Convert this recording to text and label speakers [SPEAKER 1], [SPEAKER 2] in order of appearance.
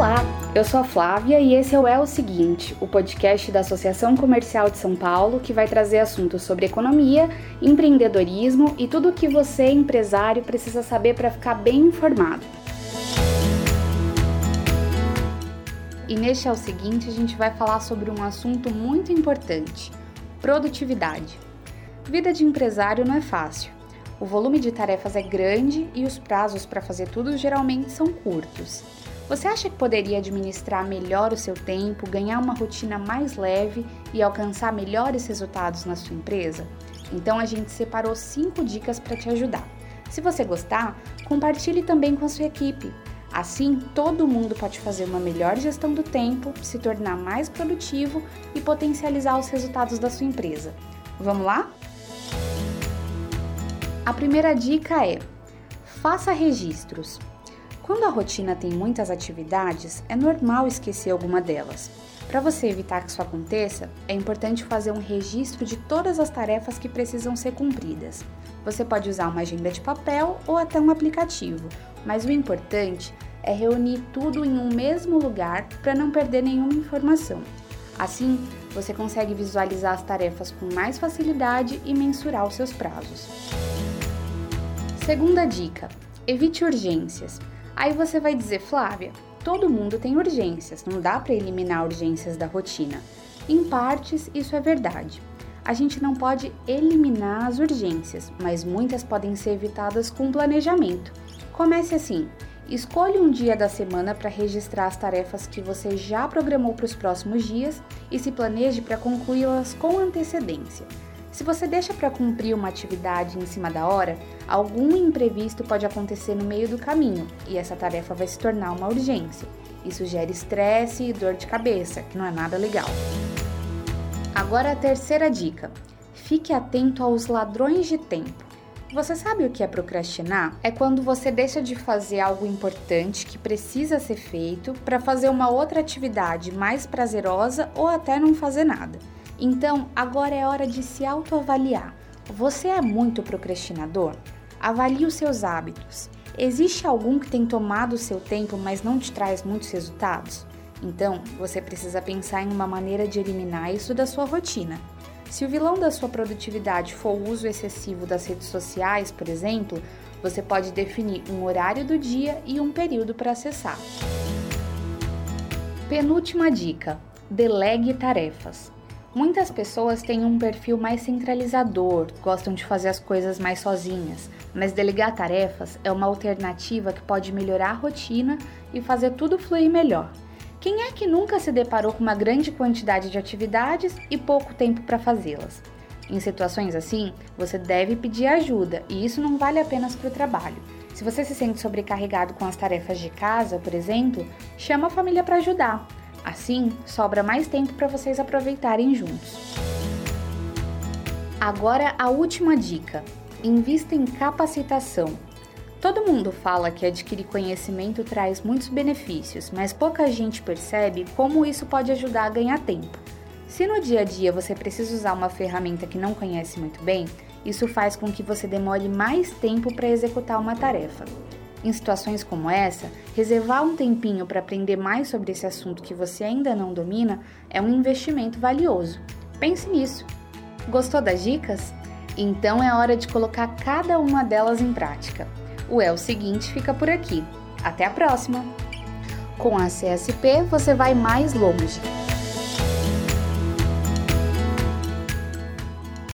[SPEAKER 1] Olá, eu sou a Flávia e esse é o É o Seguinte, o podcast da Associação Comercial de São Paulo que vai trazer assuntos sobre economia, empreendedorismo e tudo o que você, empresário, precisa saber para ficar bem informado. E neste É o Seguinte, a gente vai falar sobre um assunto muito importante: produtividade. Vida de empresário não é fácil. O volume de tarefas é grande e os prazos para fazer tudo geralmente são curtos. Você acha que poderia administrar melhor o seu tempo, ganhar uma rotina mais leve e alcançar melhores resultados na sua empresa? Então a gente separou 5 dicas para te ajudar. Se você gostar, compartilhe também com a sua equipe. Assim, todo mundo pode fazer uma melhor gestão do tempo, se tornar mais produtivo e potencializar os resultados da sua empresa. Vamos lá? A primeira dica é: faça registros. Quando a rotina tem muitas atividades, é normal esquecer alguma delas. Para você evitar que isso aconteça, é importante fazer um registro de todas as tarefas que precisam ser cumpridas. Você pode usar uma agenda de papel ou até um aplicativo, mas o importante é reunir tudo em um mesmo lugar para não perder nenhuma informação. Assim, você consegue visualizar as tarefas com mais facilidade e mensurar os seus prazos. Segunda dica: evite urgências. Aí você vai dizer, Flávia, todo mundo tem urgências, não dá para eliminar urgências da rotina. Em partes, isso é verdade. A gente não pode eliminar as urgências, mas muitas podem ser evitadas com planejamento. Comece assim: escolha um dia da semana para registrar as tarefas que você já programou para os próximos dias e se planeje para concluí-las com antecedência. Se você deixa para cumprir uma atividade em cima da hora, algum imprevisto pode acontecer no meio do caminho e essa tarefa vai se tornar uma urgência. Isso gera estresse e dor de cabeça, que não é nada legal. Agora a terceira dica: fique atento aos ladrões de tempo. Você sabe o que é procrastinar? É quando você deixa de fazer algo importante que precisa ser feito para fazer uma outra atividade mais prazerosa ou até não fazer nada. Então, agora é hora de se autoavaliar. Você é muito procrastinador? Avalie os seus hábitos. Existe algum que tem tomado o seu tempo, mas não te traz muitos resultados? Então, você precisa pensar em uma maneira de eliminar isso da sua rotina. Se o vilão da sua produtividade for o uso excessivo das redes sociais, por exemplo, você pode definir um horário do dia e um período para acessar. Penúltima dica: delegue tarefas. Muitas pessoas têm um perfil mais centralizador, gostam de fazer as coisas mais sozinhas, mas delegar tarefas é uma alternativa que pode melhorar a rotina e fazer tudo fluir melhor. Quem é que nunca se deparou com uma grande quantidade de atividades e pouco tempo para fazê-las? Em situações assim, você deve pedir ajuda e isso não vale apenas para o trabalho. Se você se sente sobrecarregado com as tarefas de casa, por exemplo, chama a família para ajudar. Assim, sobra mais tempo para vocês aproveitarem juntos. Agora a última dica: invista em capacitação. Todo mundo fala que adquirir conhecimento traz muitos benefícios, mas pouca gente percebe como isso pode ajudar a ganhar tempo. Se no dia a dia você precisa usar uma ferramenta que não conhece muito bem, isso faz com que você demore mais tempo para executar uma tarefa. Em situações como essa, reservar um tempinho para aprender mais sobre esse assunto que você ainda não domina é um investimento valioso. Pense nisso. Gostou das dicas? Então é hora de colocar cada uma delas em prática. O É o Seguinte fica por aqui. Até a próxima! Com a CSP você vai mais longe.